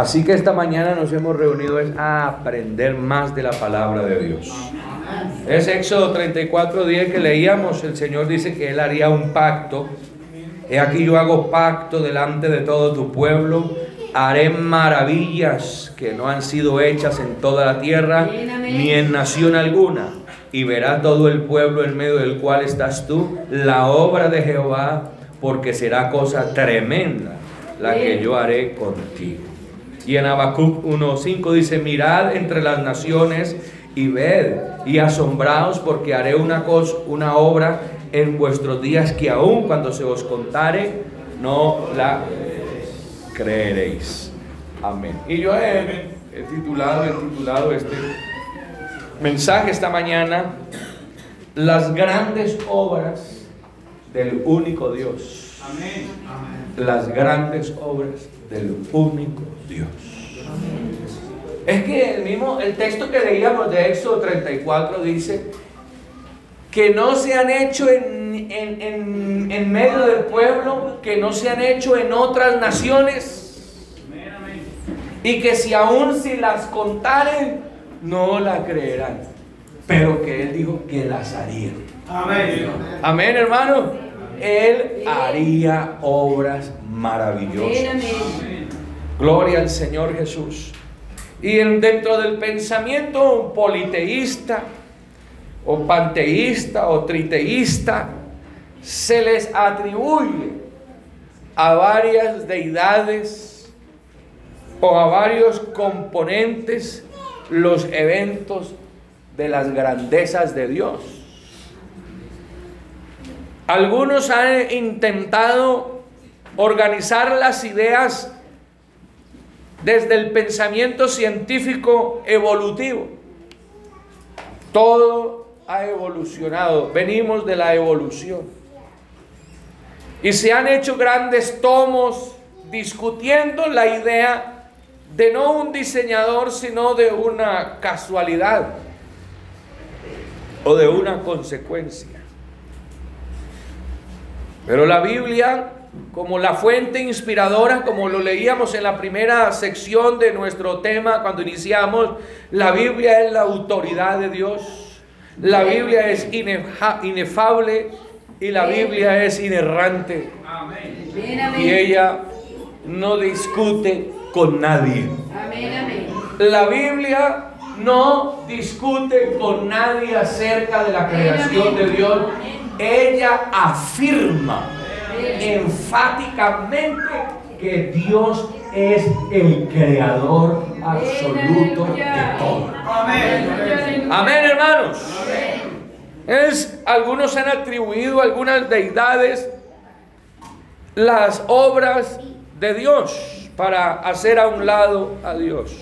Así que esta mañana nos hemos reunido es a aprender más de la palabra de Dios. Es Éxodo 34, 10 que leíamos, el Señor dice que Él haría un pacto. He aquí yo hago pacto delante de todo tu pueblo, haré maravillas que no han sido hechas en toda la tierra, ni en nación alguna. Y verá todo el pueblo en medio del cual estás tú, la obra de Jehová, porque será cosa tremenda la que yo haré contigo. Y en Habacuc 1.5 dice, mirad entre las naciones y ved y asombraos porque haré una cosa, una obra en vuestros días que aún cuando se os contare no la creeréis. Amén. Y yo he, he titulado, he titulado este mensaje esta mañana, las grandes obras del único Dios. Amén. Las grandes obras del único Dios. Es que el mismo, el texto que leíamos de Éxodo 34 dice que no se han hecho en, en, en, medio del pueblo, que no se han hecho en otras naciones. Y que si aún si las contaren, no la creerán. Pero que Él dijo que las haría. Amén. Amén, hermano. Él haría obras maravillosas. Gloria al Señor Jesús. Y dentro del pensamiento politeísta, o panteísta, o triteísta, se les atribuye a varias deidades o a varios componentes los eventos de las grandezas de Dios. Algunos han intentado organizar las ideas desde el pensamiento científico evolutivo. Todo ha evolucionado, venimos de la evolución. Y se han hecho grandes tomos discutiendo la idea de no un diseñador, sino de una casualidad o de una consecuencia. Pero la Biblia como la fuente inspiradora, como lo leíamos en la primera sección de nuestro tema cuando iniciamos, la Biblia es la autoridad de Dios, la Biblia es inefable y la Biblia es inerrante. Y ella no discute con nadie. La Biblia no discute con nadie acerca de la creación de Dios. Ella afirma enfáticamente que Dios es el creador absoluto de todo. Amén. Amén, hermanos. Es, algunos han atribuido a algunas deidades las obras de Dios para hacer a un lado a Dios.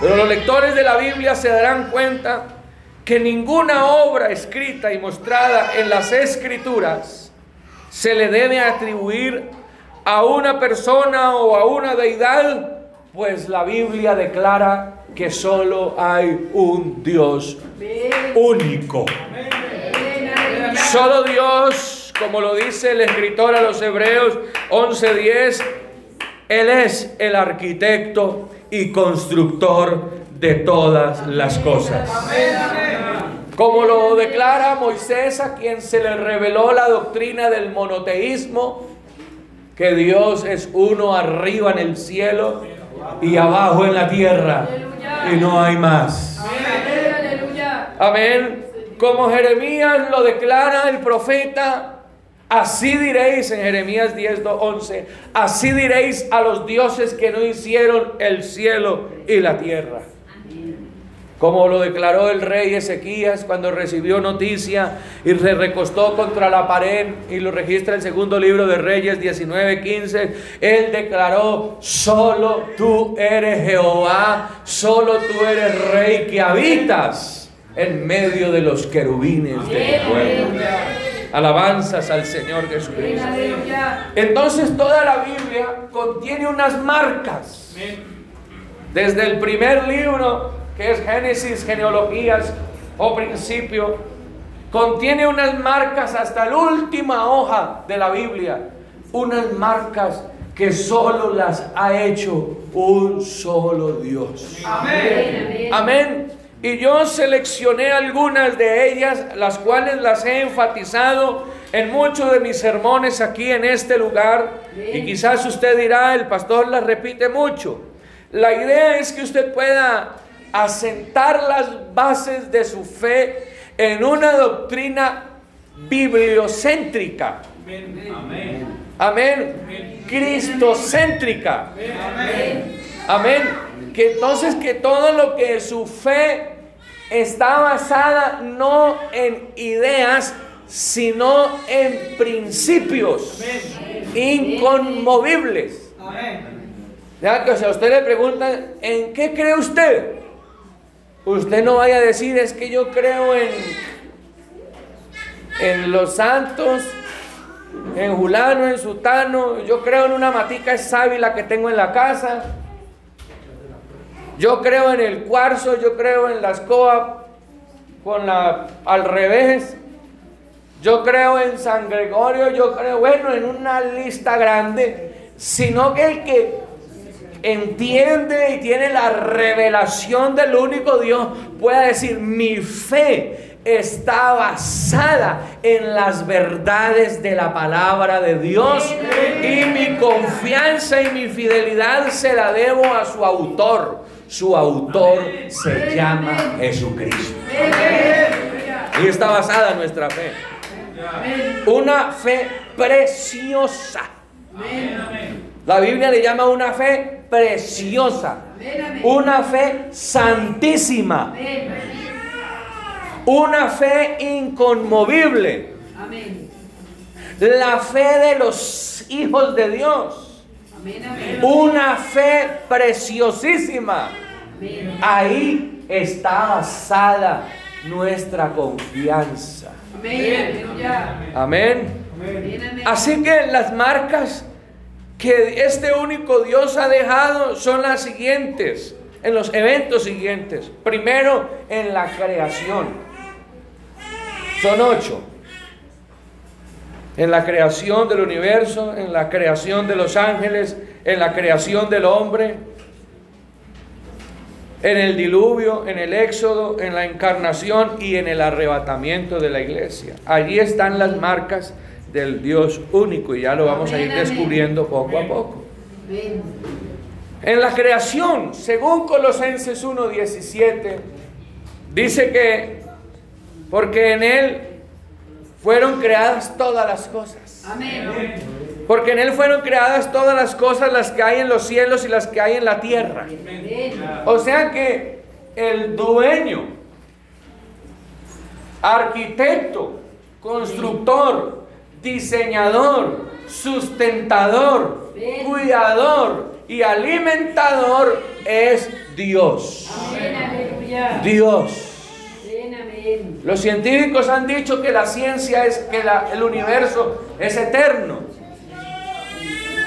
Pero los lectores de la Biblia se darán cuenta que ninguna obra escrita y mostrada en las escrituras se le debe atribuir a una persona o a una deidad, pues la Biblia declara que solo hay un Dios único. Solo Dios, como lo dice el escritor a los Hebreos 11:10, Él es el arquitecto y constructor de todas las cosas. Como lo declara Moisés a quien se le reveló la doctrina del monoteísmo, que Dios es uno arriba en el cielo y abajo en la tierra y no hay más. Amén. Como Jeremías lo declara el profeta, así diréis en Jeremías 10, 11, así diréis a los dioses que no hicieron el cielo y la tierra como lo declaró el rey Ezequías cuando recibió noticia y se recostó contra la pared y lo registra el segundo libro de Reyes 19:15. Él declaró, solo tú eres Jehová, solo tú eres rey que habitas en medio de los querubines del pueblo. Alabanzas al Señor Jesucristo. Entonces toda la Biblia contiene unas marcas. Desde el primer libro que es Génesis, genealogías o principio, contiene unas marcas hasta la última hoja de la Biblia, unas marcas que solo las ha hecho un solo Dios. Amén. Amén. Y yo seleccioné algunas de ellas, las cuales las he enfatizado en muchos de mis sermones aquí en este lugar. Y quizás usted dirá, el pastor las repite mucho. La idea es que usted pueda asentar las bases de su fe en una doctrina bibliocéntrica. Amén. Amén. Cristocéntrica. Amén. Amén. Que entonces que todo lo que su fe está basada no en ideas, sino en principios inconmovibles. Amén. Ya que o sea, usted le pregunta, ¿en qué cree usted? Usted no vaya a decir, es que yo creo en, en los santos, en Julano, en Sutano, yo creo en una matica sábila que tengo en la casa. Yo creo en el cuarzo, yo creo en la escoba con la al revés. Yo creo en San Gregorio, yo creo, bueno, en una lista grande, sino que el que entiende y tiene la revelación del único Dios pueda decir, mi fe está basada en las verdades de la palabra de Dios y mi confianza y mi fidelidad se la debo a su autor. Su autor se llama Jesucristo. Y está basada nuestra fe. Una fe preciosa. La Biblia le llama una fe preciosa. Una fe santísima. Una fe inconmovible. La fe de los hijos de Dios. Una fe preciosísima. Ahí está basada nuestra confianza. Amén. Así que las marcas que este único Dios ha dejado son las siguientes, en los eventos siguientes. Primero, en la creación. Son ocho. En la creación del universo, en la creación de los ángeles, en la creación del hombre, en el diluvio, en el éxodo, en la encarnación y en el arrebatamiento de la iglesia. Allí están las marcas del Dios único y ya lo vamos a ir descubriendo poco a poco. En la creación, según Colosenses 1:17, dice que porque en él fueron creadas todas las cosas. Porque en Él fueron creadas todas las cosas, las que hay en los cielos y las que hay en la tierra. O sea que el dueño, arquitecto, constructor, diseñador, sustentador, cuidador y alimentador es Dios. Dios. Los científicos han dicho que la ciencia es que el universo es eterno.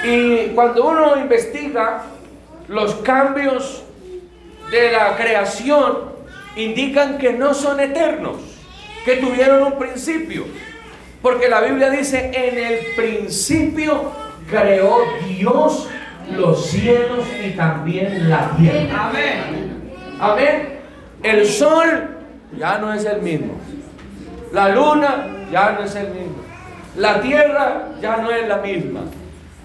Y cuando uno investiga los cambios de la creación, indican que no son eternos, que tuvieron un principio. Porque la Biblia dice, en el principio creó Dios los cielos y también la tierra. Amén. Amén. El sol ya no es el mismo. La luna ya no es el mismo. La tierra ya no es la misma.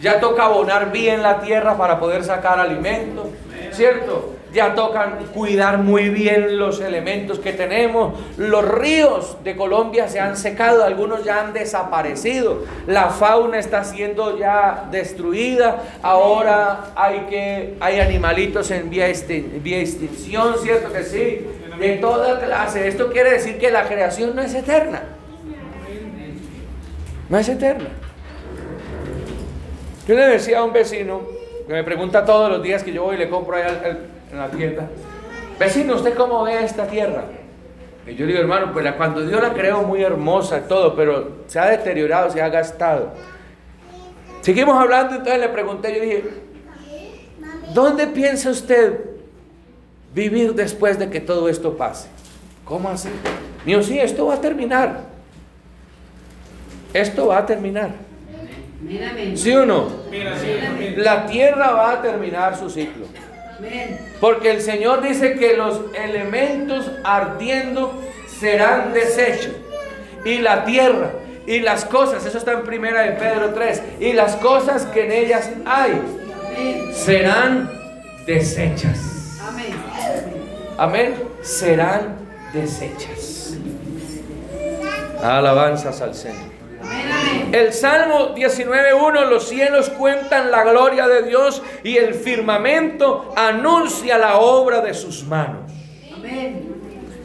Ya toca abonar bien la tierra para poder sacar alimento, ¿cierto? Ya toca cuidar muy bien los elementos que tenemos. Los ríos de Colombia se han secado, algunos ya han desaparecido. La fauna está siendo ya destruida. Ahora hay que hay animalitos en vía, vía extinción, ¿cierto que sí? De toda clase. Esto quiere decir que la creación no es eterna. No es eterna. Yo le decía a un vecino que me pregunta todos los días que yo voy y le compro ahí en la tienda, vecino, ¿usted cómo ve esta tierra? Y yo digo, hermano, pues cuando Dios la creó muy hermosa todo, pero se ha deteriorado, se ha gastado. Seguimos hablando, entonces le pregunté, yo dije, ¿dónde piensa usted vivir después de que todo esto pase? ¿Cómo así? Digo, sí, esto va a terminar. Esto va a terminar. ¿Sí o no? La tierra va a terminar su ciclo. Porque el Señor dice que los elementos ardiendo serán desechos. Y la tierra y las cosas, eso está en primera de Pedro 3, y las cosas que en ellas hay serán desechas. Amén. Amén. Serán desechas. Alabanzas al Señor. El Salmo 19.1, los cielos cuentan la gloria de Dios y el firmamento anuncia la obra de sus manos. Amén.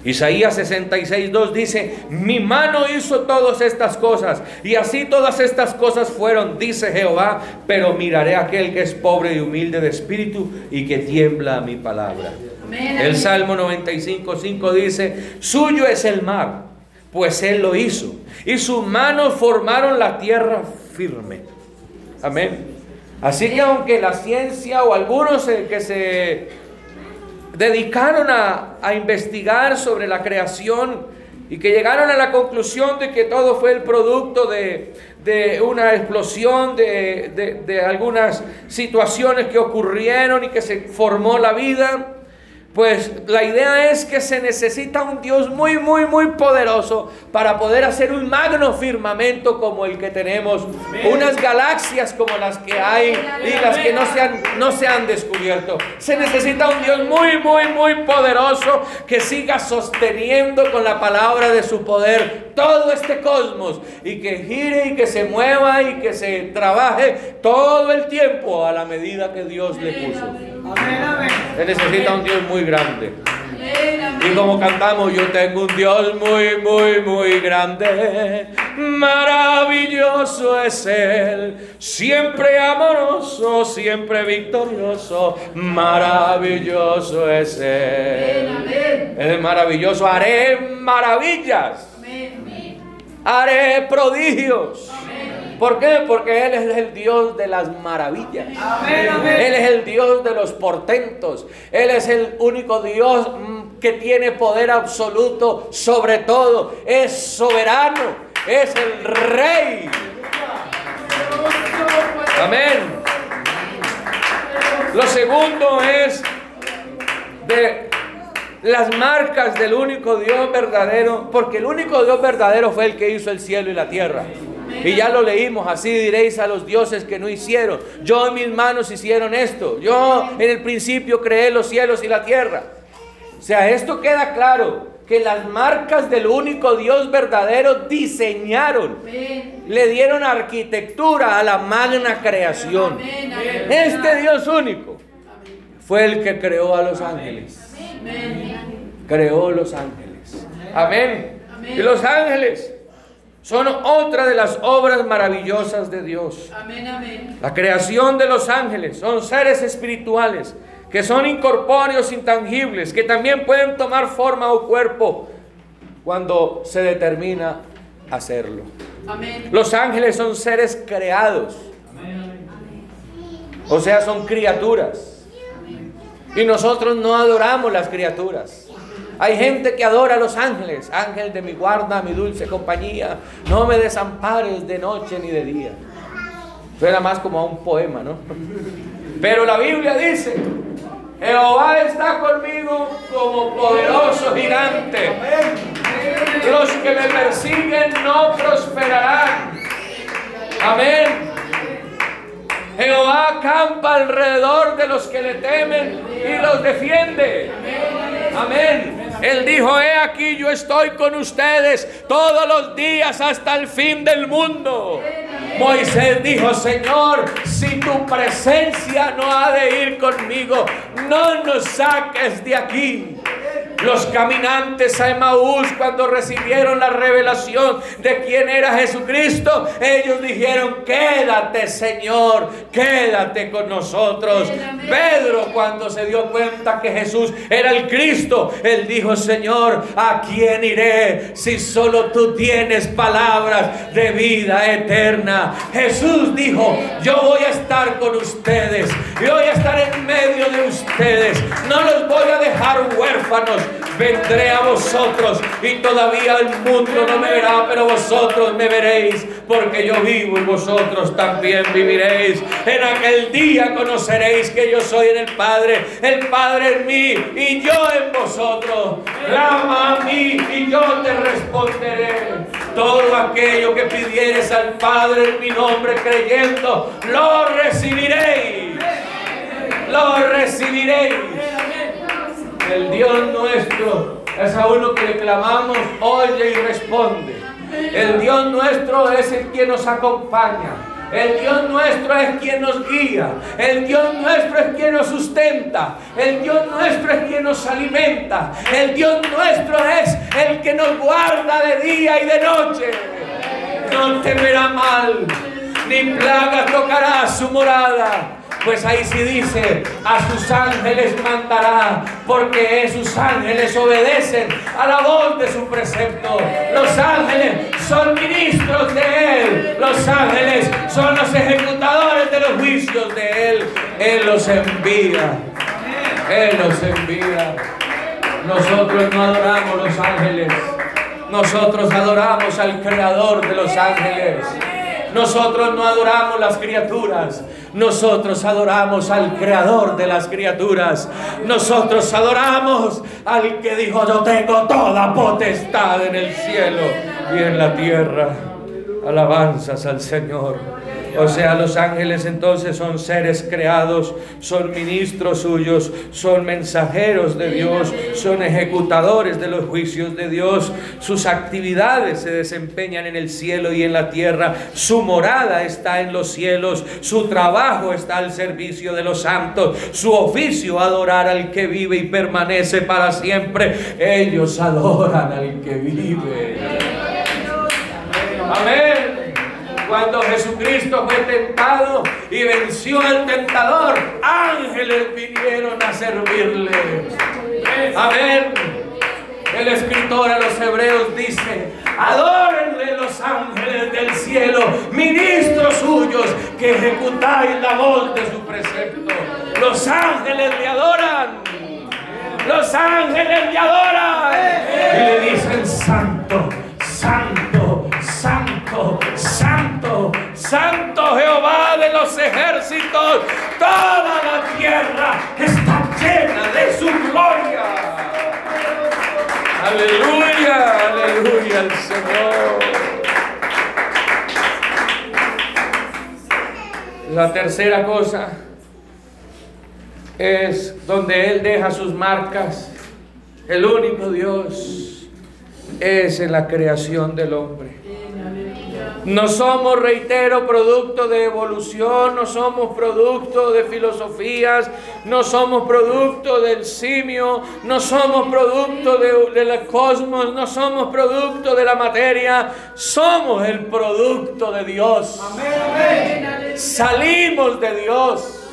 Isaías 66.2 dice, mi mano hizo todas estas cosas y así todas estas cosas fueron, dice Jehová, pero miraré a aquel que es pobre y humilde de espíritu y que tiembla a mi palabra. Amén. El. Salmo 95.5 dice, suyo es el mar, pues él lo hizo, y sus manos formaron la tierra firme. Amén. Así que aunque la ciencia o algunos eh, que se dedicaron a, a investigar sobre la creación y que llegaron a la conclusión de que todo fue el producto de, de una explosión, de, de- de algunas situaciones que ocurrieron y que se formó la vida. Pues la idea es que se necesita un Dios muy, muy, muy poderoso para poder hacer un magno firmamento como el que tenemos, unas galaxias como las que hay y las que no se han, no se han descubierto. Se necesita un Dios muy, muy, muy poderoso que siga sosteniendo con la palabra de su poder todo este cosmos y que gire y que se mueva y que se trabaje todo el tiempo a la medida que Dios le puso. Amén, amén. Se necesita un Dios muy grande. Amén, amén. Y como cantamos, yo tengo un Dios muy, muy, muy grande. Maravilloso es Él. Siempre amoroso, siempre victorioso. Maravilloso es Amén, Él. amén. Él es maravilloso. Haré maravillas. Amén. Haré prodigios. ¿Por qué? Porque Él es el Dios de las maravillas. Amén, amén. Él es el Dios de los portentos. Él es el único Dios mm, que tiene poder absoluto sobre todo. Es soberano. Es el rey. Amén. Lo segundo es de las marcas del único Dios verdadero, porque el único Dios verdadero fue el que hizo el cielo y la tierra. Y ya lo leímos, así diréis a los dioses que no hicieron. Yo en mis manos hicieron esto. Yo en el principio creé los cielos y la tierra. O sea, esto queda claro, que las marcas del único Dios verdadero diseñaron, le dieron arquitectura a la magna creación. Este Dios único fue el que creó a los ángeles. Creó los ángeles. Amén. Y los ángeles son otra de las obras maravillosas de Dios. Amén, amén. La creación de los ángeles son seres espirituales que son incorpóreos, intangibles, que también pueden tomar forma o cuerpo cuando se determina hacerlo. Amén. Los ángeles son seres creados. O sea, son criaturas. Y nosotros no adoramos las criaturas. Hay gente que adora a los ángeles. Ángel de mi guarda, mi dulce compañía. No me desampares de noche ni de día. Suena más como a un poema, ¿no? Pero la Biblia dice, Jehová está conmigo como poderoso gigante. Los que me persiguen no prosperarán. Amén. Jehová acampa alrededor de los que le temen y los defiende. Amén. Él dijo, he aquí yo estoy con ustedes todos los días hasta el fin del mundo. Moisés dijo, Señor, si tu presencia no ha de ir conmigo, no nos saques de aquí. Los caminantes a Emaús cuando recibieron la revelación de quién era Jesucristo, ellos dijeron, quédate Señor, quédate con nosotros. Pedro cuando se dio cuenta que Jesús era el Cristo, él dijo, Señor, ¿a quién iré si solo tú tienes palabras de vida eterna? Jesús dijo, yo voy a estar con ustedes, yo voy a estar en medio de ustedes, no los voy a dejar huérfanos, vendré a vosotros y todavía el mundo no me verá, pero vosotros me veréis, porque yo vivo y vosotros también viviréis. En aquel día conoceréis que yo soy en el Padre, el Padre en mí y yo en vosotros. Clama a mí y yo te responderé. Todo aquello que pidieres al Padre en mi nombre creyendo, lo recibiréis. Lo recibiréis. El Dios nuestro es a uno que le clamamos, oye y responde. El Dios nuestro es el que nos acompaña. El Dios nuestro es quien nos guía. El Dios nuestro es quien nos sustenta. El Dios nuestro es quien nos alimenta. El Dios nuestro es el que nos guarda de día y de noche. No temerá mal, ni plaga tocará su morada. Pues ahí sí dice, a sus ángeles mandará, porque sus ángeles obedecen a la voz de su precepto. Los ángeles son ministros de Él. Los ángeles son los ejecutadores de los juicios de Él. Él los envía. Él los envía. Nosotros no adoramos los ángeles. Nosotros adoramos al creador de los ángeles. Nosotros no adoramos las criaturas. Nosotros adoramos al creador de las criaturas. Nosotros adoramos al que dijo, yo tengo toda potestad en el cielo y en la tierra. Alabanzas al Señor. O sea, los ángeles entonces son seres creados, son ministros suyos, son mensajeros de Dios, son ejecutadores de los juicios de Dios. Sus actividades se desempeñan en el cielo y en la tierra. Su morada está en los cielos. Su trabajo está al servicio de los santos. Su oficio adorar al que vive y permanece para siempre. Ellos adoran al que vive. Amén. Cuando Jesucristo fue tentado y venció al tentador, ángeles vinieron a servirle. Amén. El escritor a los hebreos dice, adórenle los ángeles del cielo, ministros suyos, que ejecutáis la voz de su precepto. Los ángeles le adoran. Los ángeles le adoran. Y le dicen, santo, santo, Jehová de los ejércitos. Toda la tierra está llena de su gloria. Aleluya, aleluya al Señor. La tercera cosa es donde Él deja sus marcas. El único Dios es en la creación del hombre. No somos, reitero, producto de evolución, no somos producto de filosofías, no somos producto del simio, no somos producto de, del cosmos, no somos producto de la materia, somos el producto de Dios. Salimos de Dios.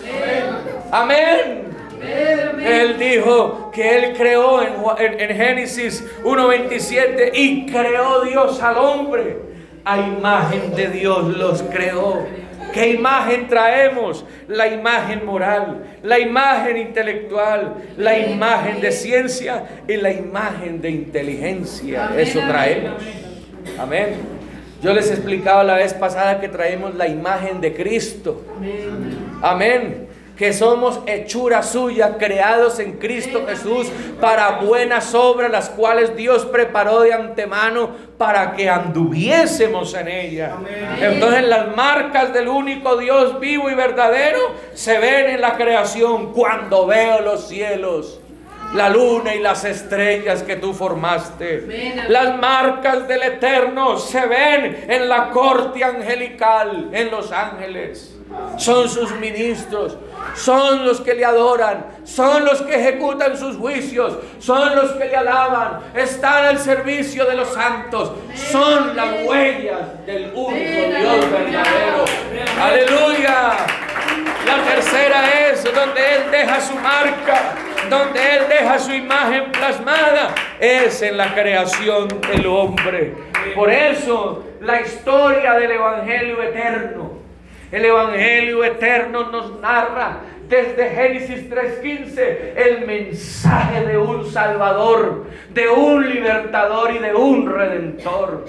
Amén. Él dijo que Él creó en, en, en Génesis 1.27 y creó Dios al hombre a imagen de Dios los creó. ¿Qué imagen traemos? La imagen moral, la imagen intelectual, la imagen de ciencia y la imagen de inteligencia. Eso traemos. Amén. Yo les explicaba la vez pasada que traemos la imagen de Cristo. Amén que somos hechura suya, creados en Cristo Jesús para buenas obras, las cuales Dios preparó de antemano para que anduviésemos en ella. Entonces las marcas del único Dios vivo y verdadero se ven en la creación cuando veo los cielos la luna y las estrellas que tú formaste. Las marcas del Eterno se ven en la corte angelical, en los ángeles. Son sus ministros, son los que le adoran, son los que ejecutan sus juicios, son los que le alaban, están al servicio de los santos, son las huellas del único Dios verdadero. Aleluya. La tercera es donde Él deja su marca, donde Él deja su imagen plasmada, es en la creación del hombre. Por eso la historia del Evangelio eterno el Evangelio eterno nos narra desde Génesis 3.15 el mensaje de un Salvador, de un libertador y de un redentor.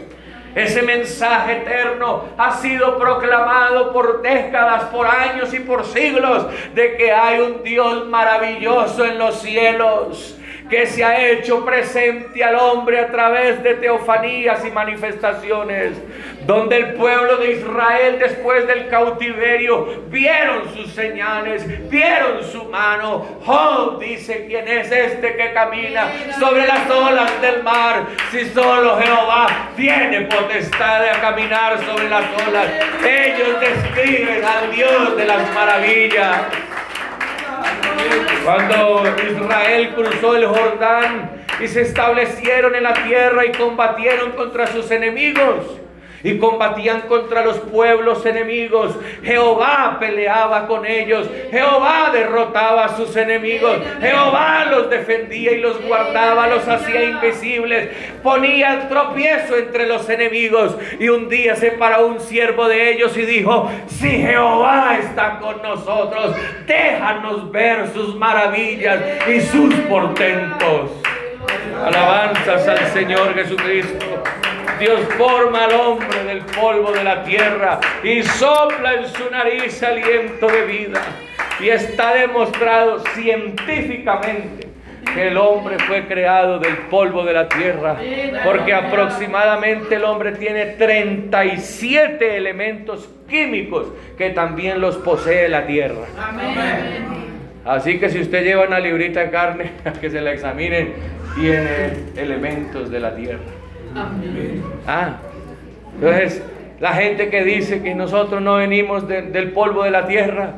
Ese mensaje eterno ha sido proclamado por décadas, por años y por siglos de que hay un Dios maravilloso en los cielos que se ha hecho presente al hombre a través de teofanías y manifestaciones, donde el pueblo de Israel después del cautiverio vieron sus señales, vieron su mano. Oh, dice, ¿quién es este que camina sobre las olas del mar? Si solo Jehová tiene potestad de caminar sobre las olas. Ellos describen al Dios de las maravillas. Cuando Israel cruzó el Jordán y se establecieron en la tierra y combatieron contra sus enemigos y combatían contra los pueblos enemigos. Jehová peleaba con ellos. Jehová derrotaba a sus enemigos. Jehová los defendía y los guardaba, los hacía invisibles. Ponía el tropiezo entre los enemigos. Y un día se paró un siervo de ellos y dijo, si Jehová está con nosotros, déjanos ver sus maravillas y sus portentos. Alabanzas al Señor Jesucristo. Dios forma al hombre del polvo de la tierra y sopla en su nariz aliento de vida. Y está demostrado científicamente que el hombre fue creado del polvo de la tierra, porque aproximadamente el hombre tiene 37 elementos químicos que también los posee la tierra. Así que si usted lleva una librita de carne que se la examinen, tiene elementos de la tierra. Ah, entonces la gente que dice que nosotros no venimos del polvo de la tierra,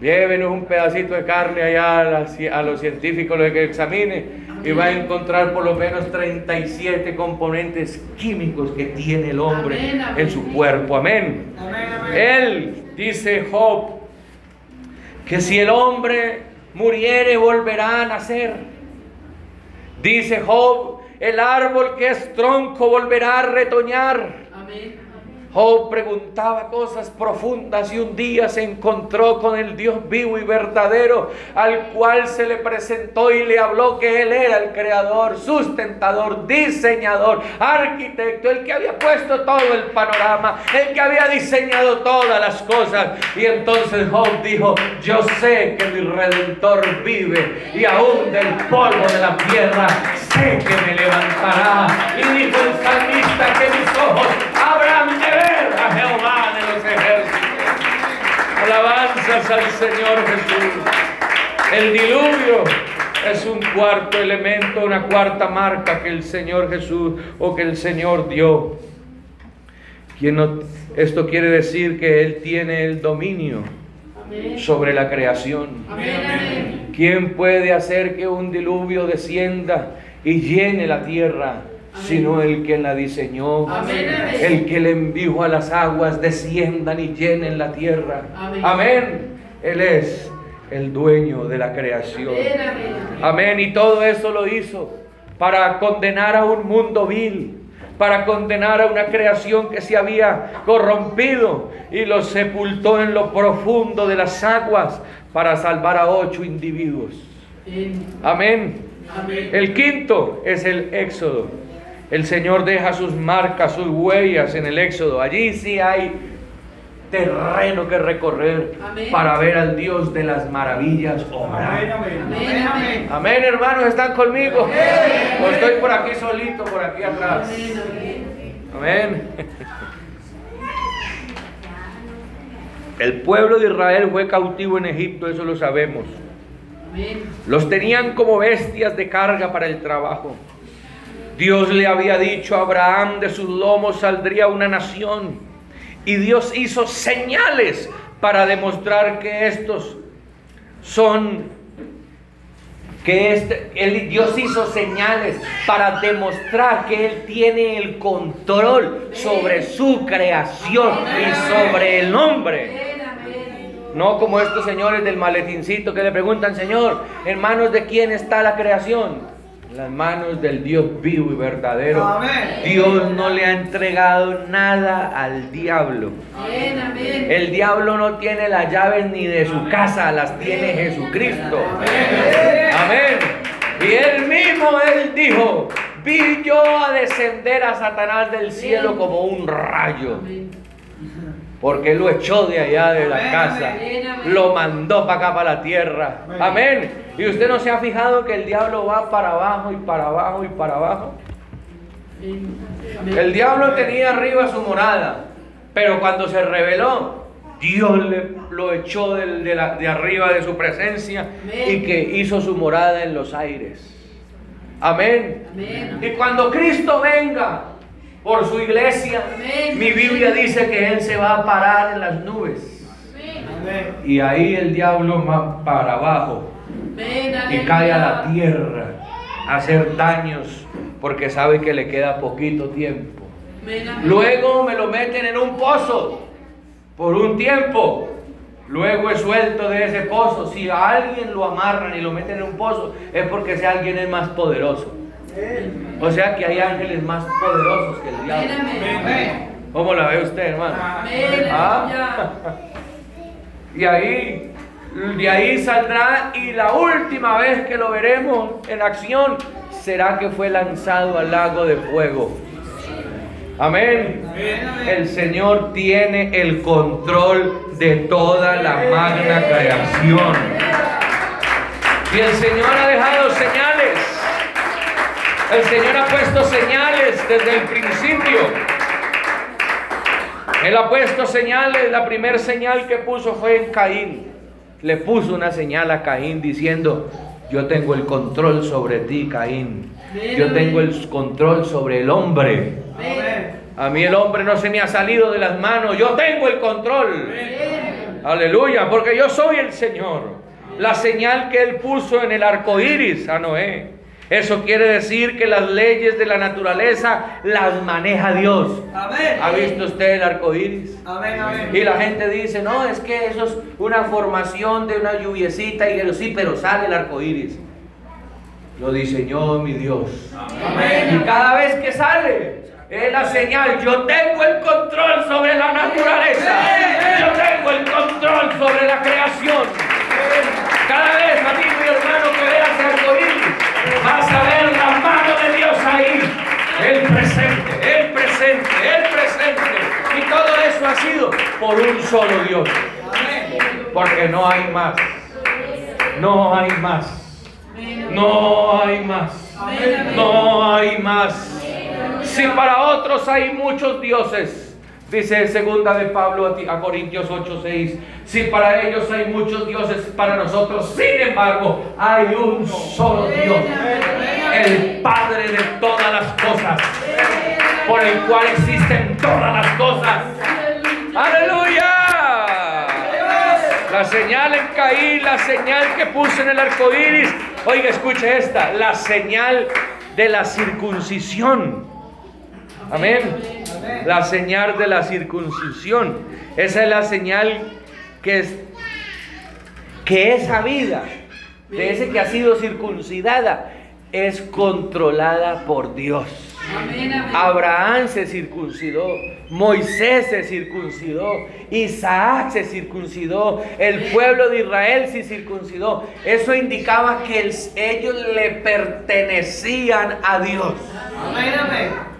llévenos un pedacito de carne allá a, los científicos los que examine y va a encontrar por lo menos 37 componentes químicos que tiene el hombre en su cuerpo. Amén. Él dice Job que si el hombre muriere volverá a nacer. Dice Job el árbol que es tronco volverá a retoñar. Job preguntaba cosas profundas y un día se encontró con el Dios vivo y verdadero al cual se le presentó y le habló que Él era el creador, sustentador, diseñador, arquitecto, el que había puesto todo el panorama, el que había diseñado todas las cosas. Y entonces Job dijo, yo sé que mi redentor vive y aún del polvo de la tierra sé que me levantará. Y dijo el salmista que mis ojos habrán de ver a Jehová de los ejércitos. Alabanzas al Señor Jesús. El diluvio es un cuarto elemento, una cuarta marca que el Señor Jesús o que el Señor dio. esto quiere decir que Él tiene el dominio sobre la creación. ¿Quién puede hacer que un diluvio descienda y llene la tierra? Sino el que la diseñó, el que le envió a las aguas desciendan y llenen la tierra. Amén. Él es el dueño de la creación. Amén. Y todo eso lo hizo para condenar a un mundo vil, para condenar a una creación que se había corrompido y lo sepultó en lo profundo de las aguas para salvar a ocho individuos. Amén. El quinto es el éxodo. El Señor deja sus marcas, sus huellas en el Éxodo. Allí sí hay terreno que recorrer para ver al Dios de las maravillas Amén, amén. amén, hermanos, ¿están conmigo? O estoy por aquí solito, por aquí atrás. Amén. El pueblo de Israel fue cautivo en Egipto, eso lo sabemos. Los tenían como bestias de carga para el trabajo. Dios le había dicho a Abraham, de sus lomos saldría una nación. Y Dios hizo señales para demostrar que estos son, que este, Dios hizo señales para demostrar que Él tiene el control sobre su creación y sobre el hombre. No como estos señores del maletincito que le preguntan, Señor, ¿en manos de quién está la creación? Las manos del Dios vivo y verdadero. Amén. Dios no le ha entregado nada al diablo. Amén, amén. El diablo no tiene las llaves ni de su casa, las tiene Jesucristo. Amén. Y él mismo, él dijo, vi yo a descender a Satanás del cielo como un rayo. Porque él lo echó de allá de la casa, lo mandó para acá, para la tierra. Amén. Y usted no se ha fijado que el diablo va para abajo y para abajo y para abajo. El diablo tenía arriba su morada, pero cuando se reveló, Dios le, lo echó de, la- de arriba de su presencia y que hizo su morada en los aires. Amén. Amén. Y cuando Cristo venga por su iglesia, Amén. mi Biblia dice que Él se va a parar en las nubes. Amén. Y ahí el diablo va para abajo Amén, y cae a la tierra a hacer daños porque sabe que le queda poquito tiempo. Luego me lo meten en un pozo por un tiempo. Luego es suelto de ese pozo. Si a alguien lo amarran y lo meten en un pozo, es porque ese alguien es más poderoso. O sea que hay ángeles más poderosos que el diablo. ¿Cómo la ve usted, hermano? Ah. Y ahí, de ahí saldrá y la última vez que lo veremos en acción será que fue lanzado al lago de fuego. Amén. El Señor tiene el control de toda la magna creación. Y el Señor ha dejado señales. El Señor ha puesto señales desde el principio. Él ha puesto señales. La primera señal que puso fue en Caín. Le puso una señal a Caín diciendo, yo tengo el control sobre ti, Caín. Yo tengo el control sobre el hombre. A mí el hombre no se me ha salido de las manos. Yo tengo el control. Aleluya, porque yo soy el Señor. La señal que Él puso en el arco iris a Noé. Eso quiere decir que las leyes de la naturaleza las maneja Dios. Amén. ¿Ha visto usted el arco iris? Amén. Amén. Y la gente dice, no, es que eso es una formación de una lluviecita y sí, pero sale el arco iris. Lo diseñó mi Dios. Amén. Y cada vez que sale, es la señal, yo tengo el control sobre la naturaleza. Yo tengo el control sobre la creación. Cada vez, y ahí. El presente, el presente, el presente. Y todo eso ha sido por un solo Dios. Porque no hay más. No hay más. No hay más. No hay más. Si para otros hay muchos dioses, dice segunda de Pablo a ti- a Corintios 8:6, si para ellos hay muchos dioses, para nosotros, sin embargo, hay un solo Dios, el Padre de todas las cosas, por el cual existen todas las cosas. Aleluya. La señal en Caín, la señal que puso en el arco iris. Oiga, escuche esta: la señal de la circuncisión. Amén. La señal de la circuncisión. Esa es la señal que es que esa vida de ese que ha sido circuncidada es controlada por Dios. Amén, amén. Abraham se circuncidó, Moisés se circuncidó, Isaac se circuncidó, el pueblo de Israel se circuncidó. Eso indicaba que el- ellos le pertenecían a Dios, Amén. Amén.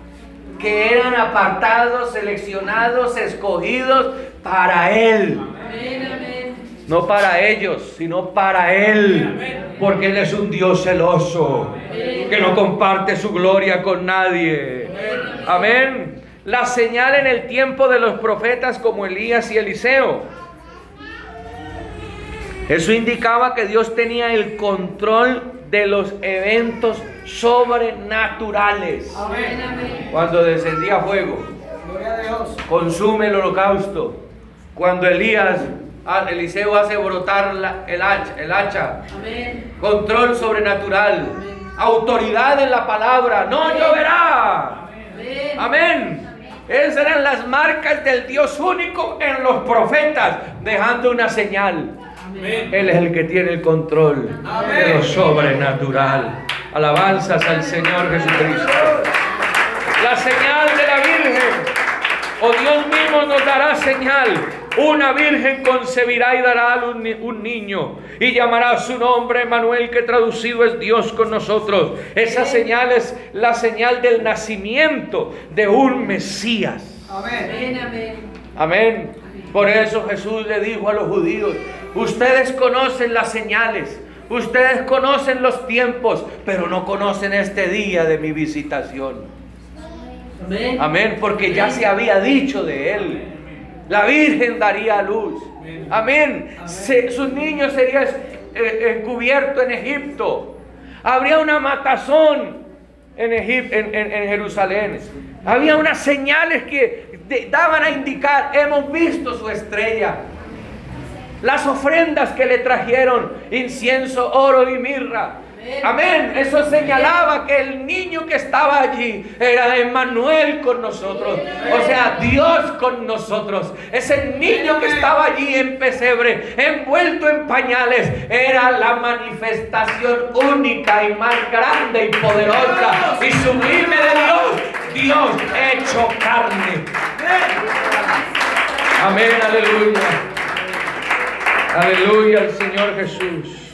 Que eran apartados, seleccionados, escogidos para Él. No para ellos, sino para Él. Porque Él es un Dios celoso, que no comparte su gloria con nadie. Amén. La señal en el tiempo de los profetas como Elías y Eliseo. Eso indicaba que Dios tenía el control de los eventos sobrenaturales. Amén. Amén. Cuando descendía fuego, Gloria a Dios. consume el holocausto. Cuando Elías, ah, Eliseo hace brotar la- el hacha, el hacha. Amén. control sobrenatural, autoridad en la palabra, no lloverá. Amén. Amén. Esas eran las marcas del Dios único en los profetas, dejando una señal. Él es el que tiene el control de lo sobrenatural. Alabanzas al Señor Jesucristo. La señal de la Virgen. O Dios mismo nos dará señal. Una virgen concebirá y dará a un niño y llamará su nombre Manuel, que traducido es Dios con nosotros. Esa señal es la señal del nacimiento de un Mesías. Amén. Amén. Amén. Por eso Jesús le dijo a los judíos, ustedes conocen las señales, ustedes conocen los tiempos, pero no conocen este día de mi visitación. Amén. Amén, porque ya se había dicho de él. La Virgen daría a luz. Amén. Se- sus niños serían eh, encubiertos en Egipto. Habría una matazón en, Egip- en- en- en Jerusalén. Había unas señales que daban a indicar, hemos visto su estrella. Las ofrendas que le trajeron, incienso, oro y mirra. Amén. Eso señalaba que el niño que estaba allí era Emmanuel con nosotros. O sea, Dios con nosotros. Ese niño que estaba allí en pesebre, envuelto en pañales, era la manifestación única y más grande y poderosa y sublime de Dios. Dios hecho carne. Amén, aleluya. Aleluya al Señor Jesús.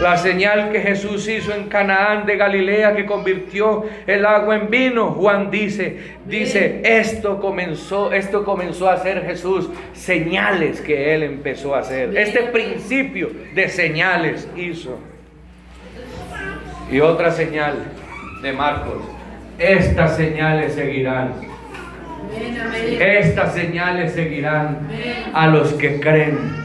La señal que Jesús hizo en Canaán de Galilea que convirtió el agua en vino, Juan dice, dice, esto comenzó, esto comenzó a hacer Jesús, señales que él empezó a hacer. Este principio de señales hizo. Y otra señal de Marcos, estas señales seguirán. Estas señales seguirán a los que creen.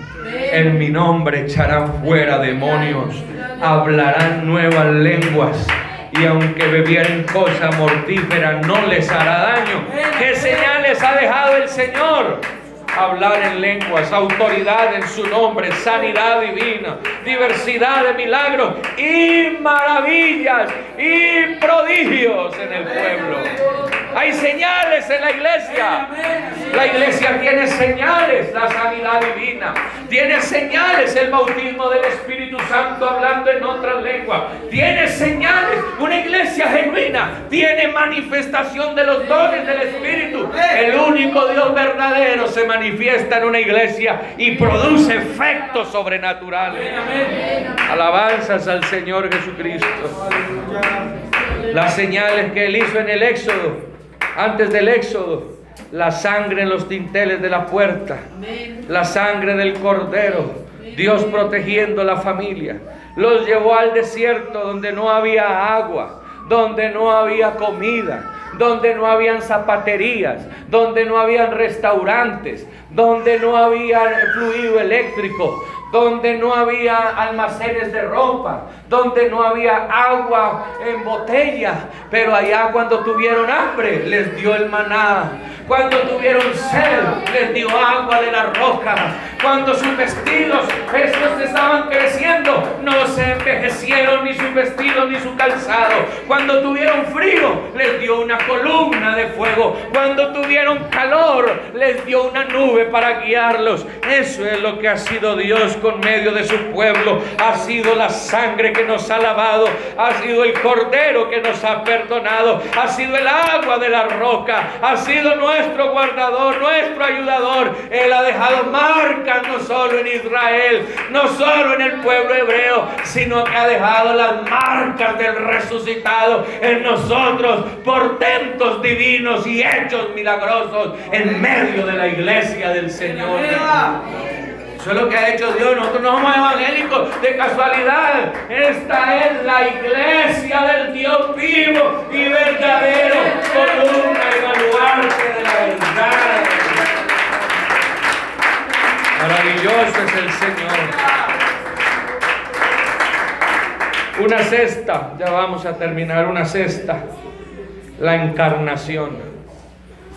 En mi nombre echarán fuera demonios, hablarán nuevas lenguas y aunque bebieren cosa mortífera no les hará daño. ¿Qué señales ha dejado el Señor? Hablar en lenguas, autoridad en su nombre, sanidad divina, diversidad de milagros y maravillas y prodigios en el pueblo. Hay señales en la iglesia. La iglesia tiene señales, la sanidad divina. Tiene señales, el bautismo del Espíritu Santo hablando en otras lenguas. Tiene señales. Una iglesia genuina tiene manifestación de los dones del Espíritu. El único Dios verdadero se manifiesta en una iglesia y produce efectos sobrenaturales. Alabanzas al Señor Jesucristo. Las señales que él hizo en el Éxodo, antes del Éxodo, la sangre en los tinteles de la puerta, la sangre del cordero, Dios protegiendo la familia. Los llevó al desierto donde no había agua, donde no había comida, donde no habían zapaterías, donde no habían restaurantes, donde no había fluido eléctrico, donde no había almacenes de ropa, donde no había agua en botella, pero allá cuando tuvieron hambre les dio el maná, cuando tuvieron sed les dio agua de la roca, cuando sus vestidos, estos estaban creciendo, no se envejecieron ni sus vestidos ni su calzado, cuando tuvieron frío les dio una columna de fuego, cuando tuvieron calor les dio una nube para guiarlos, eso es lo que ha sido Dios con medio de su pueblo, ha sido la sangre que nos ha lavado, ha sido el cordero que nos ha perdonado, ha sido el agua de la roca, ha sido nuestro guardador, nuestro ayudador. Él ha dejado marcas no solo en Israel, no solo en el pueblo hebreo, sino que ha dejado las marcas del resucitado en nosotros, portentos divinos y hechos milagrosos en medio de la iglesia del Señor. Eso es lo que ha hecho Dios. Nosotros no somos evangélicos de casualidad. Esta es la iglesia del Dios vivo y verdadero, columna y baluarte de la verdad. Maravilloso es el Señor. Una cesta, ya vamos a terminar, una cesta. La encarnación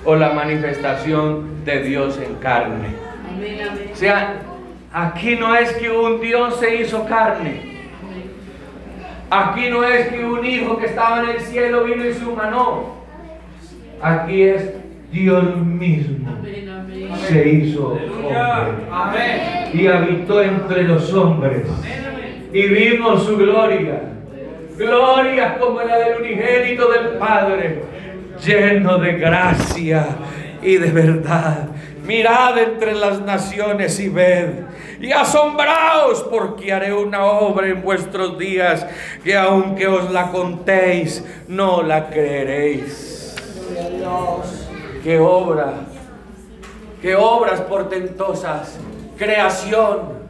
o la manifestación de Dios en carne. Amén. Amén. O sea, aquí no es que un Dios se hizo carne. Aquí no es que un hijo que estaba en el cielo vino y se humanó. Aquí es Dios mismo se hizo hombre y habitó entre los hombres y vimos su gloria. gloria como la del unigénito del Padre, lleno de gracia y de verdad. Mirad entre las naciones y ved, y asombraos porque haré una obra en vuestros días, que aunque os la contéis, no la creeréis. ¿Qué obra? ¿Qué obras portentosas? Creación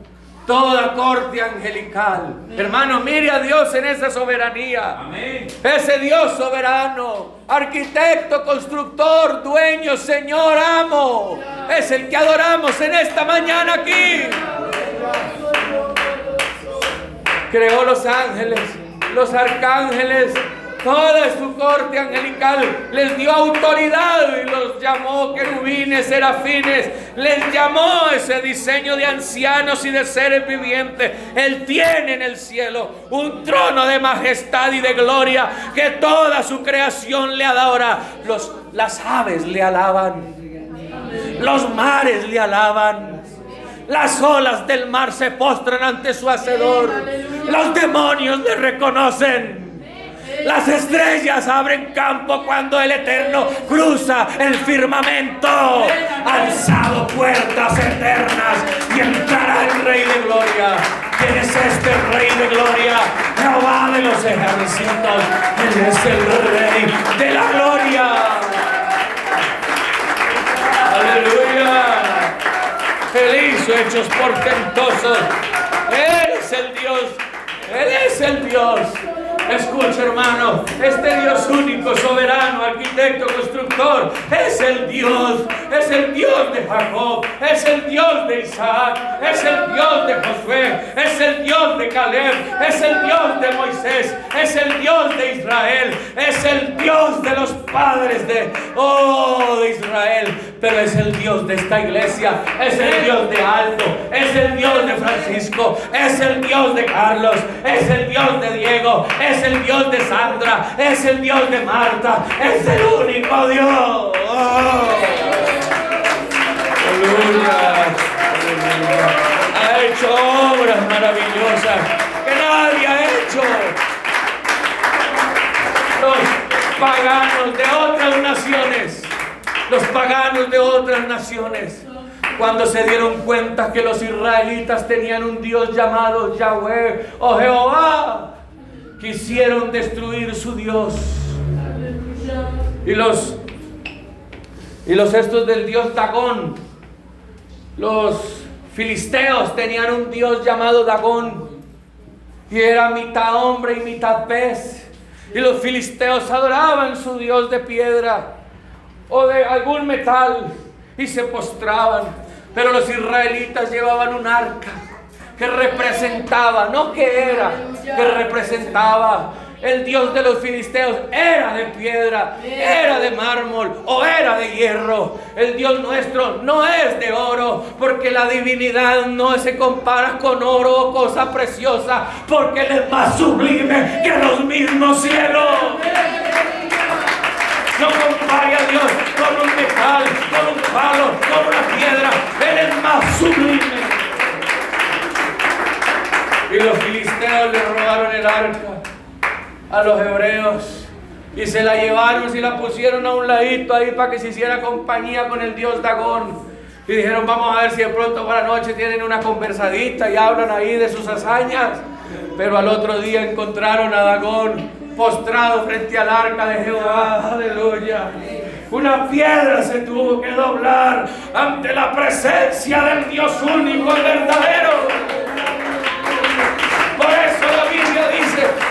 toda corte angelical. Hermano, mire a Dios en esa soberanía. Ese Dios soberano, arquitecto, constructor, dueño, Señor, amo. Es el que adoramos en esta mañana aquí. Creó los ángeles, los arcángeles, toda su corte angelical, les dio autoridad y los llamó querubines, serafines, les llamó ese diseño de ancianos y de seres vivientes. Él tiene en el cielo un trono de majestad y de gloria que toda su creación le adora. Los, las aves le alaban, los mares le alaban. Las olas del mar se postran ante su hacedor. Los demonios le reconocen. Las estrellas abren campo cuando el Eterno cruza el firmamento. Alzado puertas eternas y entrará el Rey de Gloria. ¿Quién es este Rey de Gloria? Jehová de los ejércitos. Él es el Rey de la Gloria. Aleluya. Hizo hechos portentosos. Él es el Dios. Él es el Dios. Escucha hermano, este Dios único, soberano, arquitecto, constructor, es el Dios, es el Dios de Jacob, es el Dios de Isaac, es el Dios de Josué, es el Dios de Caleb, es el Dios de Moisés, es el Dios de Israel, es el Dios de los padres de, oh, de Israel, pero es el Dios de esta iglesia, es el Dios de Alto, es el Dios de Francisco, es el Dios de Carlos, es el Dios de Diego, es el Dios de Sandra, es el Dios de Marta, es el único Dios. Oh. Aleluya. Aleluya. Ha hecho obras maravillosas que nadie ha hecho. Los paganos de otras naciones, los paganos de otras naciones, cuando se dieron cuenta que los israelitas tenían un Dios llamado Yahweh o Jehová, quisieron destruir su Dios. Y los y los estos del dios Dagón, los filisteos tenían un dios llamado Dagón y era mitad hombre y mitad pez. Y los filisteos adoraban su dios de piedra o de algún metal y se postraban. Pero los israelitas llevaban un arca que representaba, no que era, que representaba. El Dios de los filisteos era de piedra, era de mármol o era de hierro. El Dios nuestro no es de oro, porque la divinidad no se compara con oro o cosa preciosa, porque Él es más sublime que los mismos cielos. No compare a Dios con un metal, con un palo, con una piedra. Él es más sublime. Y los filisteos le robaron el arca a los hebreos y se la llevaron y la pusieron a un ladito ahí para que se hiciera compañía con el dios Dagón. Y dijeron, vamos a ver si de pronto para la noche tienen una conversadita y hablan ahí de sus hazañas. Pero al otro día encontraron a Dagón postrado frente al arca de Jehová. Aleluya. Una piedra se tuvo que doblar ante la presencia del Dios único y verdadero.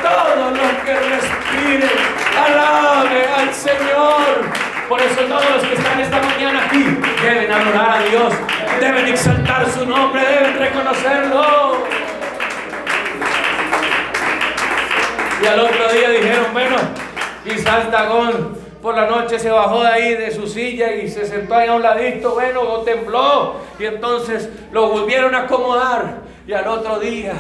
Dice, todos los que respiren, alabe al Señor. Por eso todos los que están esta mañana aquí deben adorar a Dios, deben exaltar su nombre, deben reconocerlo. Y al otro día dijeron, bueno, quizás Dagón por la noche se bajó de ahí de su silla y se sentó ahí a un ladito, bueno, o tembló. Y entonces lo volvieron a acomodar. Y al otro día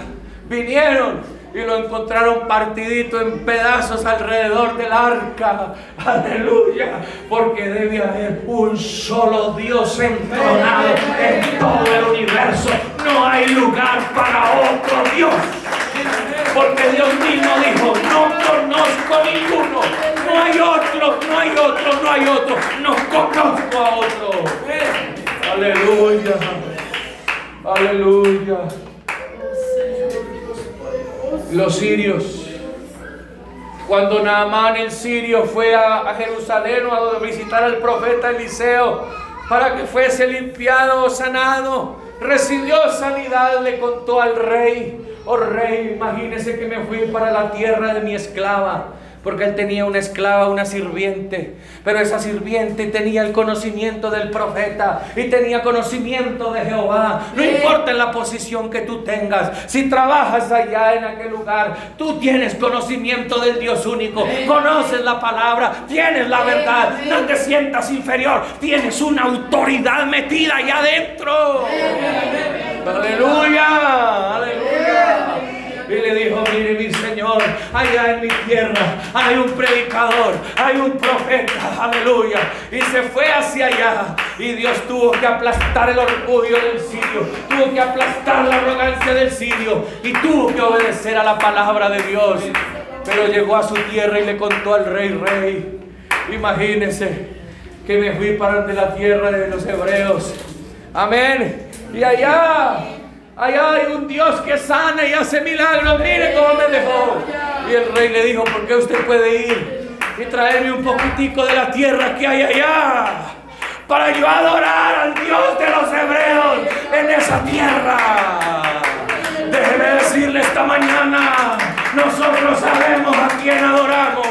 vinieron y lo encontraron partidito en pedazos alrededor del arca. Aleluya, porque debe haber un solo Dios entronado en todo el universo. No hay lugar para otro Dios. Porque Dios mismo dijo, no conozco ninguno. No hay otro, no hay otro, no hay otro. No conozco a otro. Aleluya. Aleluya. Los sirios. Cuando Naamán el sirio fue a, a Jerusalén a visitar al profeta Eliseo para que fuese limpiado o sanado, recibió sanidad, le contó al rey, oh rey, imagínese que me fui para la tierra de mi esclava porque él tenía una esclava, una sirviente, pero esa sirviente tenía el conocimiento del profeta y tenía conocimiento de Jehová. No importa en la posición que tú tengas, si trabajas allá en aquel lugar, tú tienes conocimiento del Dios único, conoces la palabra, tienes la verdad, no te sientas inferior, tienes una autoridad metida allá adentro. Aleluya, aleluya. Y le dijo, mire mi Allá en mi tierra hay un predicador, hay un profeta, aleluya. Y se fue hacia allá. Y Dios tuvo que aplastar el orgullo del sirio, tuvo que aplastar la arrogancia del sirio y tuvo que obedecer a la palabra de Dios. Pero llegó a su tierra y le contó al rey, rey, imagínese que me fui para de la tierra de los hebreos. Amén. Y allá Allá hay un Dios que sana y hace milagros. Mire cómo me dejó. Y el rey le dijo, ¿por qué usted puede ir y traerme un poquitico de la tierra que hay allá? Para yo adorar al Dios de los hebreos en esa tierra. Déjeme decirle esta mañana, nosotros sabemos a quién adoramos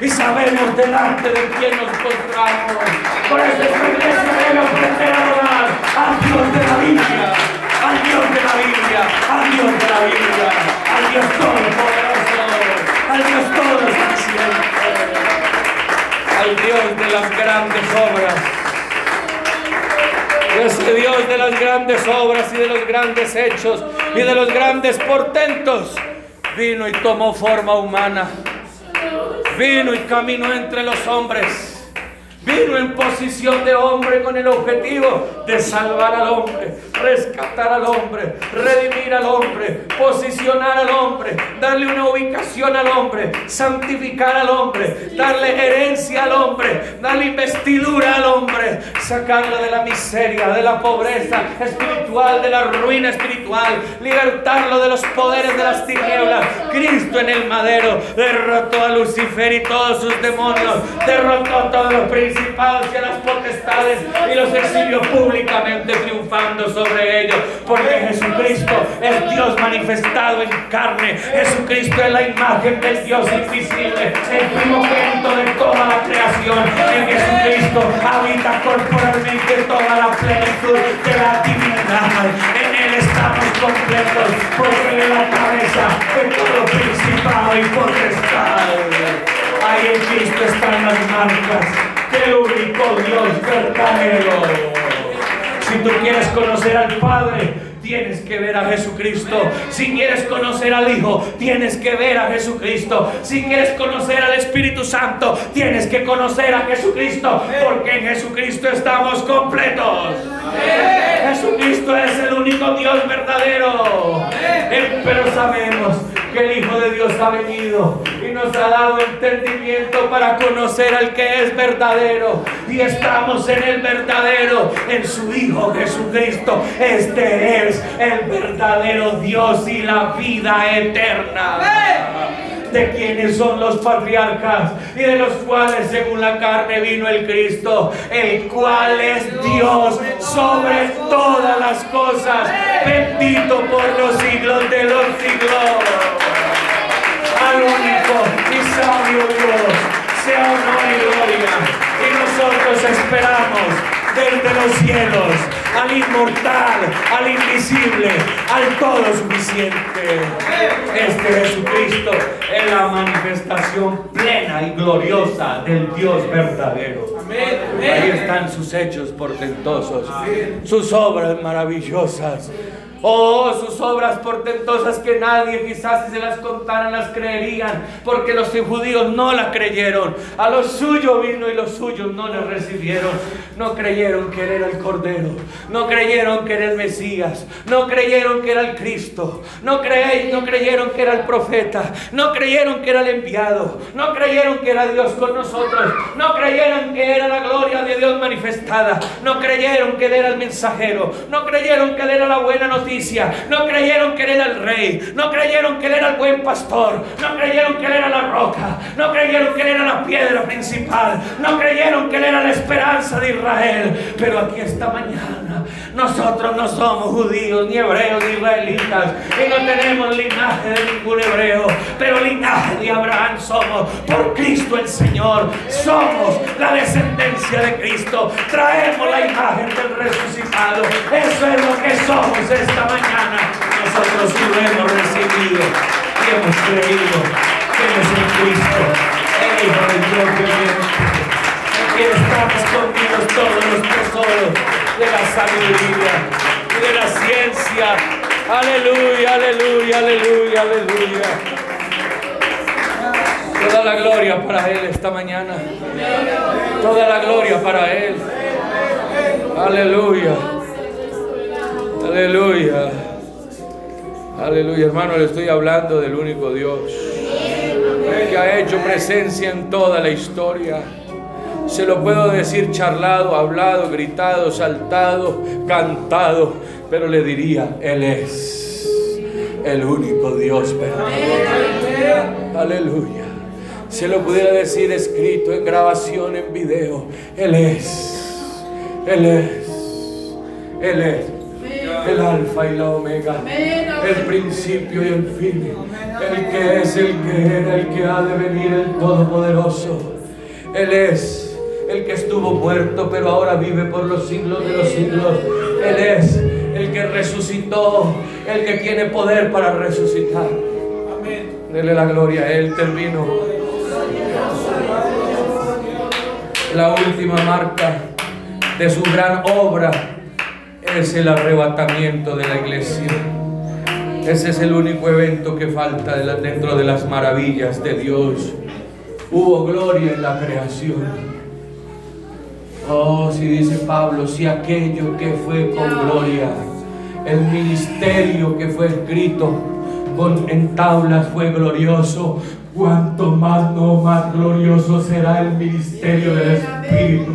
y sabemos delante de quién nos encontramos. Por eso esta iglesia debe aprender a adorar al Dios de la Biblia Dios de la Biblia, al Dios de la Biblia, al Dios todopoderoso, al Dios todo al Dios de las grandes obras. Ese Dios de las grandes obras y de los grandes hechos y de los grandes portentos vino y tomó forma humana. Vino y caminó entre los hombres Vino en posición de hombre con el objetivo de salvar al hombre, rescatar al hombre, redimir al hombre, posicionar al hombre, darle una ubicación al hombre, santificar al hombre, darle herencia al hombre, darle investidura al hombre, sacarlo de la miseria, de la pobreza espiritual, de la ruina espiritual, libertarlo de los poderes de las tinieblas. Cristo en el madero derrotó a Lucifer y todos sus demonios, derrotó a todos los príncipes y a las potestades y los exhibió públicamente triunfando sobre ellos. Porque Jesucristo es Dios manifestado en carne. Jesucristo es la imagen del Dios invisible, el primogénito de toda la creación. En Jesucristo habita corporalmente toda la plenitud de la divinidad. En Él estamos completos porque Él la cabeza de todo principado y potestad. Ahí en Cristo están las marcas el único Dios verdadero. Si tú quieres conocer al Padre, tienes que ver a Jesucristo. Si quieres conocer al Hijo, tienes que ver a Jesucristo. Si quieres conocer al Espíritu Santo, tienes que conocer a Jesucristo. Porque en Jesucristo estamos completos. Jesucristo es el único Dios verdadero. Pero sabemos que el Hijo de Dios ha venido nos ha dado entendimiento para conocer al que es verdadero. Y estamos en el verdadero, en su Hijo Jesucristo. Este es el verdadero Dios y la vida eterna de quienes son los patriarcas y de los cuales según la carne vino el Cristo, el cual es Dios sobre todas las cosas, bendito por los siglos de los siglos. Al único y sabio Dios, sea honor y gloria. Y nosotros esperamos desde los cielos, al inmortal, al invisible, al todo suficiente. Este Jesucristo es la manifestación plena y gloriosa del Dios verdadero. Ahí están sus hechos portentosos, sus obras maravillosas. Oh, sus obras portentosas que nadie quizás si se las contaran las creerían, porque los judíos no las creyeron. A los suyos vino y los suyos no le recibieron. No creyeron que él era el Cordero, no creyeron que era el Mesías, no creyeron que era el Cristo, no, no creyeron que era el profeta, no creyeron que era el enviado, no creyeron que era Dios con nosotros, no creyeron que era la gloria de Dios manifestada, no creyeron que él era el mensajero, no creyeron que él era la buena noticia, no creyeron que él era el rey, no creyeron que él era el buen pastor, no creyeron que él era la roca, no creyeron que él era la piedra principal, no creyeron que él era la esperanza de Israel. Pero aquí esta mañana nosotros no somos judíos, ni hebreos, ni israelitas, y no tenemos linaje de ningún hebreo, pero linaje de Abraham somos por Cristo el Señor. Somos la descendencia de Cristo, traemos la imagen del resucitado. Eso es lo que somos esta mañana. Nosotros sí lo hemos recibido y hemos creído que es en Cristo, el Hijo de Dios viviente. Y están escondidos todos los tesoros de la sabiduría y de la ciencia. Aleluya, aleluya, aleluya, aleluya. Toda la gloria para Él esta mañana. Toda la gloria para Él. Aleluya. Aleluya. Aleluya, hermano, le estoy hablando del único Dios que ha hecho presencia en toda la historia. Se lo puedo decir charlado, hablado, gritado, saltado, cantado, pero le diría, Él es el único Dios verdadero. Aleluya. Se lo pudiera decir escrito, en grabación, en video. Él es, Él es, Él es el alfa y la omega, el principio y el fin, el que es, el que era, el que ha de venir, el todopoderoso. Él es el que estuvo muerto, pero ahora vive por los siglos de los siglos. Él es el que resucitó, el que tiene poder para resucitar. Dele la gloria a Él, termino. La última marca de su gran obra es el arrebatamiento de la iglesia. Ese es el único evento que falta dentro de las maravillas de Dios. Hubo gloria en la creación. Oh, si dice Pablo, si aquello que fue con gloria, el ministerio que fue escrito con, en tablas fue glorioso, cuanto más no más glorioso será el ministerio del Espíritu.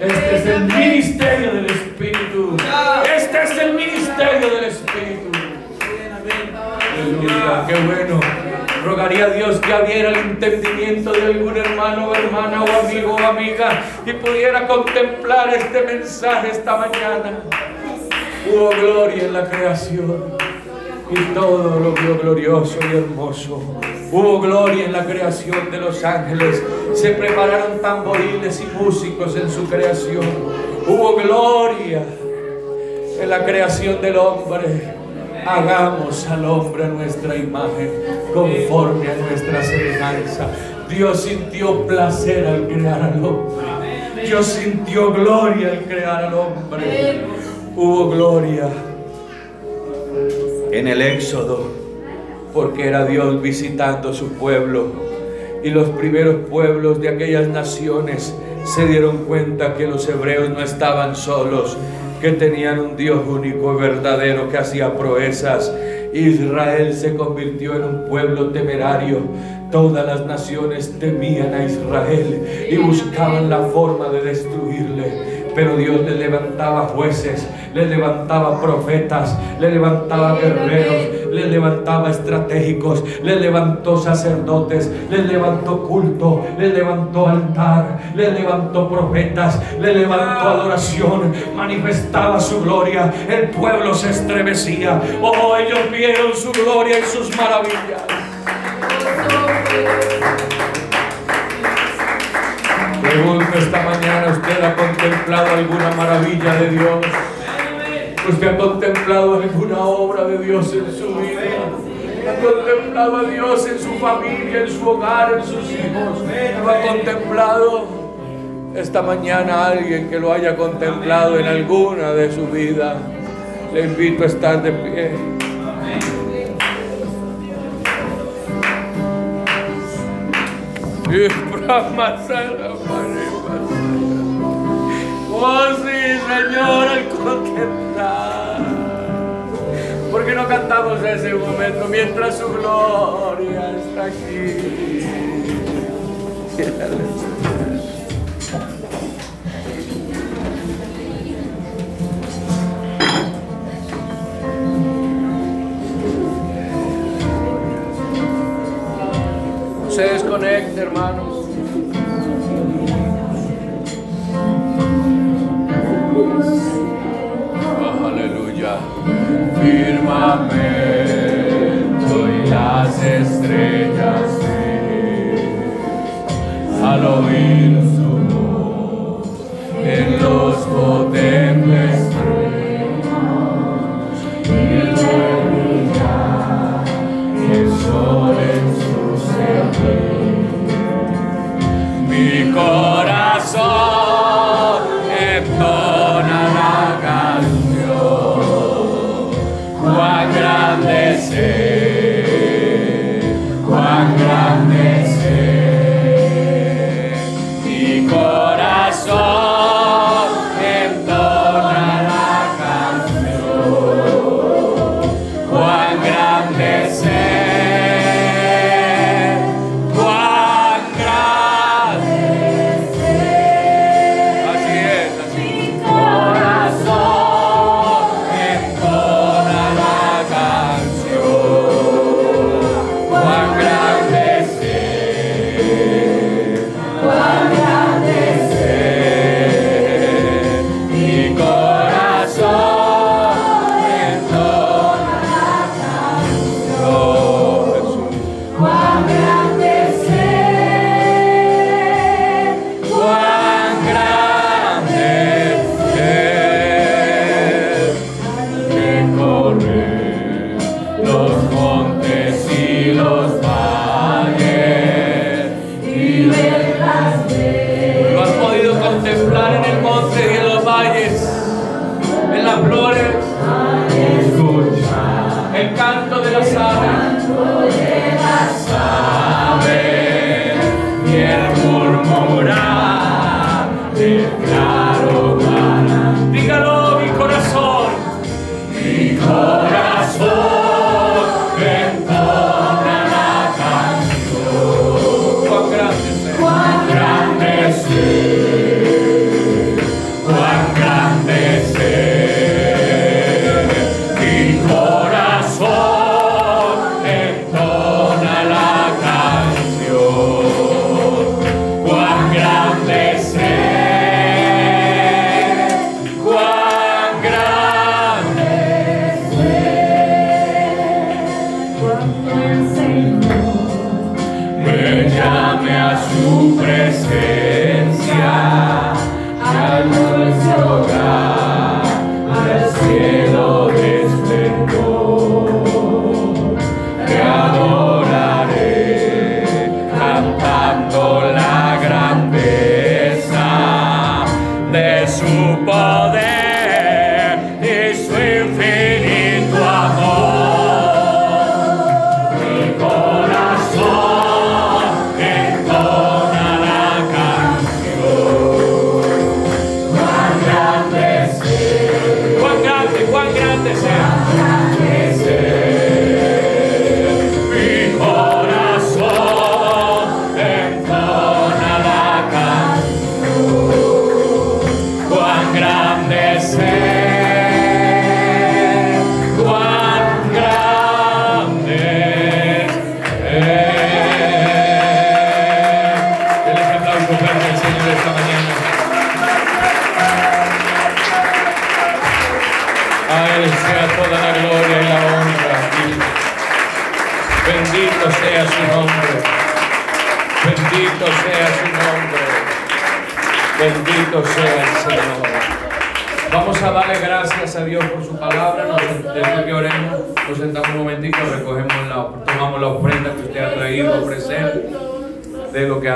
Este es el ministerio del Espíritu. Este es el ministerio del Espíritu. Qué bueno. Rogaría a Dios que abriera el entendimiento de algún hermano o hermana o amigo o amiga y pudiera contemplar este mensaje esta mañana. Hubo gloria en la creación y todo lo vio glorioso y hermoso. Hubo gloria en la creación de los ángeles. Se prepararon tamboriles y músicos en su creación. Hubo gloria en la creación del hombre. Hagamos al hombre a nuestra imagen, conforme a nuestra semejanza. Dios sintió placer al crear al hombre. Dios sintió gloria al crear al hombre. Hubo gloria en el Éxodo, porque era Dios visitando su pueblo. Y los primeros pueblos de aquellas naciones se dieron cuenta que los hebreos no estaban solos, que tenían un Dios único y verdadero que hacía proezas. Israel se convirtió en un pueblo temerario. Todas las naciones temían a Israel y buscaban la forma de destruirle. Pero Dios le levantaba jueces, le levantaba profetas, le levantaba guerreros, le levantaba estratégicos, le levantó sacerdotes, le levantó culto, le levantó altar, le levantó profetas, le levantó adoración, manifestaba su gloria, el pueblo se estremecía. Oh, ellos vieron su gloria y sus maravillas. Pregunto esta mañana, ¿usted ha contemplado alguna maravilla de Dios? Usted ha contemplado alguna obra de Dios en su vida. Ha contemplado a Dios en su familia, en su hogar, en sus hijos. ¿No ha contemplado esta mañana alguien que lo haya contemplado en alguna de su vida. Le invito a estar de pie. Amén. Oh sí, Señor, al contemplar. Porque no cantamos ese momento mientras su gloria está aquí. Se desconecte, hermanos. firmamento y las estrellas de al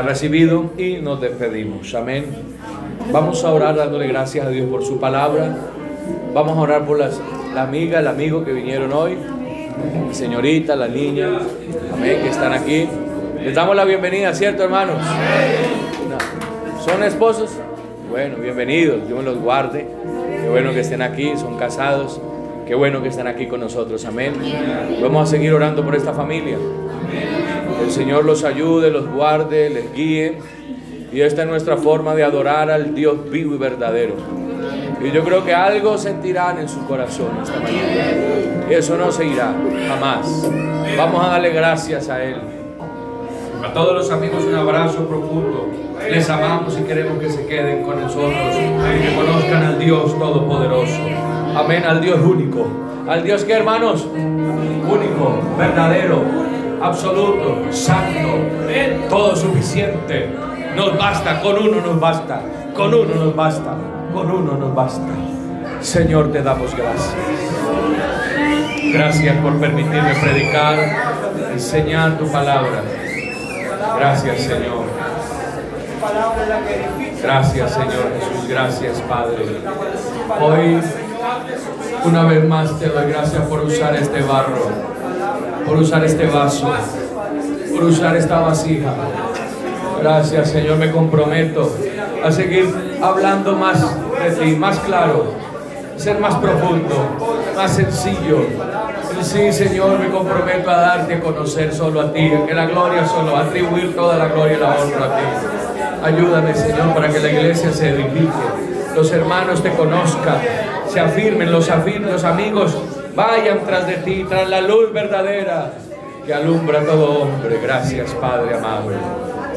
recibido y nos despedimos. Amén. Vamos a orar dándole gracias a Dios por su palabra. Vamos a orar por las, la amiga, el amigo que vinieron hoy, la señorita, la niña, amén, que están aquí. Les damos la bienvenida, ¿cierto, hermanos? ¿Son esposos? Bueno, bienvenidos, Dios los guarde. Qué bueno que estén aquí, son casados. Qué bueno que están aquí con nosotros, amén. Vamos a seguir orando por esta familia. Señor los ayude, los guarde, les guíe. Y esta es nuestra forma de adorar al Dios vivo y verdadero. Y yo creo que algo sentirán en su corazón esta mañana. Y eso no se irá, jamás. Vamos a darle gracias a Él. A todos los amigos un abrazo profundo. Les amamos y queremos que se queden con nosotros y que conozcan al Dios Todopoderoso. Amén, al Dios único. Al Dios que hermanos, único, verdadero, absoluto, santo, todo suficiente. Nos basta, con uno nos basta, con uno nos basta, con uno nos basta. Señor, te damos gracias. Gracias por permitirme predicar, enseñar tu palabra. Gracias, Señor. Gracias, Señor Jesús. Gracias, Padre. Hoy, una vez más, te doy gracias por usar este barro, por usar este vaso, por usar esta vasija. Gracias, Señor. Me comprometo a seguir hablando más de ti, más claro, ser más profundo, más sencillo. Sí, Señor, me comprometo a darte a conocer solo a ti, que la gloria solo, atribuir toda la gloria y la honra a ti. Ayúdame, Señor, para que la iglesia se edifique, los hermanos te conozcan, se afirmen, los, afirmen, los amigos vayan tras de ti, tras la luz verdadera que alumbra a todo hombre. Gracias, Padre amado.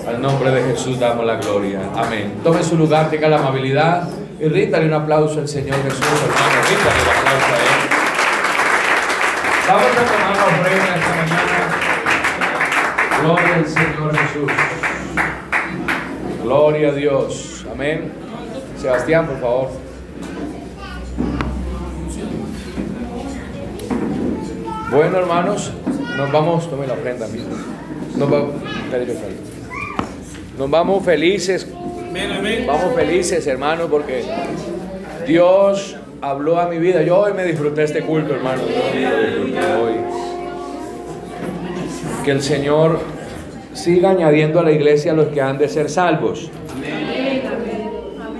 Al nombre de Jesús damos la gloria. Amén. Tome su lugar, tenga la amabilidad y rítale un aplauso al Señor Jesús, hermano. Rítale un aplauso a Él. Vamos a tomar la ofrenda esta mañana. Gloria al Señor Jesús. Gloria a Dios. Amén. Sebastián, por favor. Bueno, hermanos, nos vamos, tome la ofrenda mismo. Nos vamos, nos vamos felices. Vamos felices, hermanos, porque Dios habló a mi vida. Yo hoy me disfruté este culto, hermano. Hoy. Que el Señor siga añadiendo a la iglesia a los que han de ser salvos.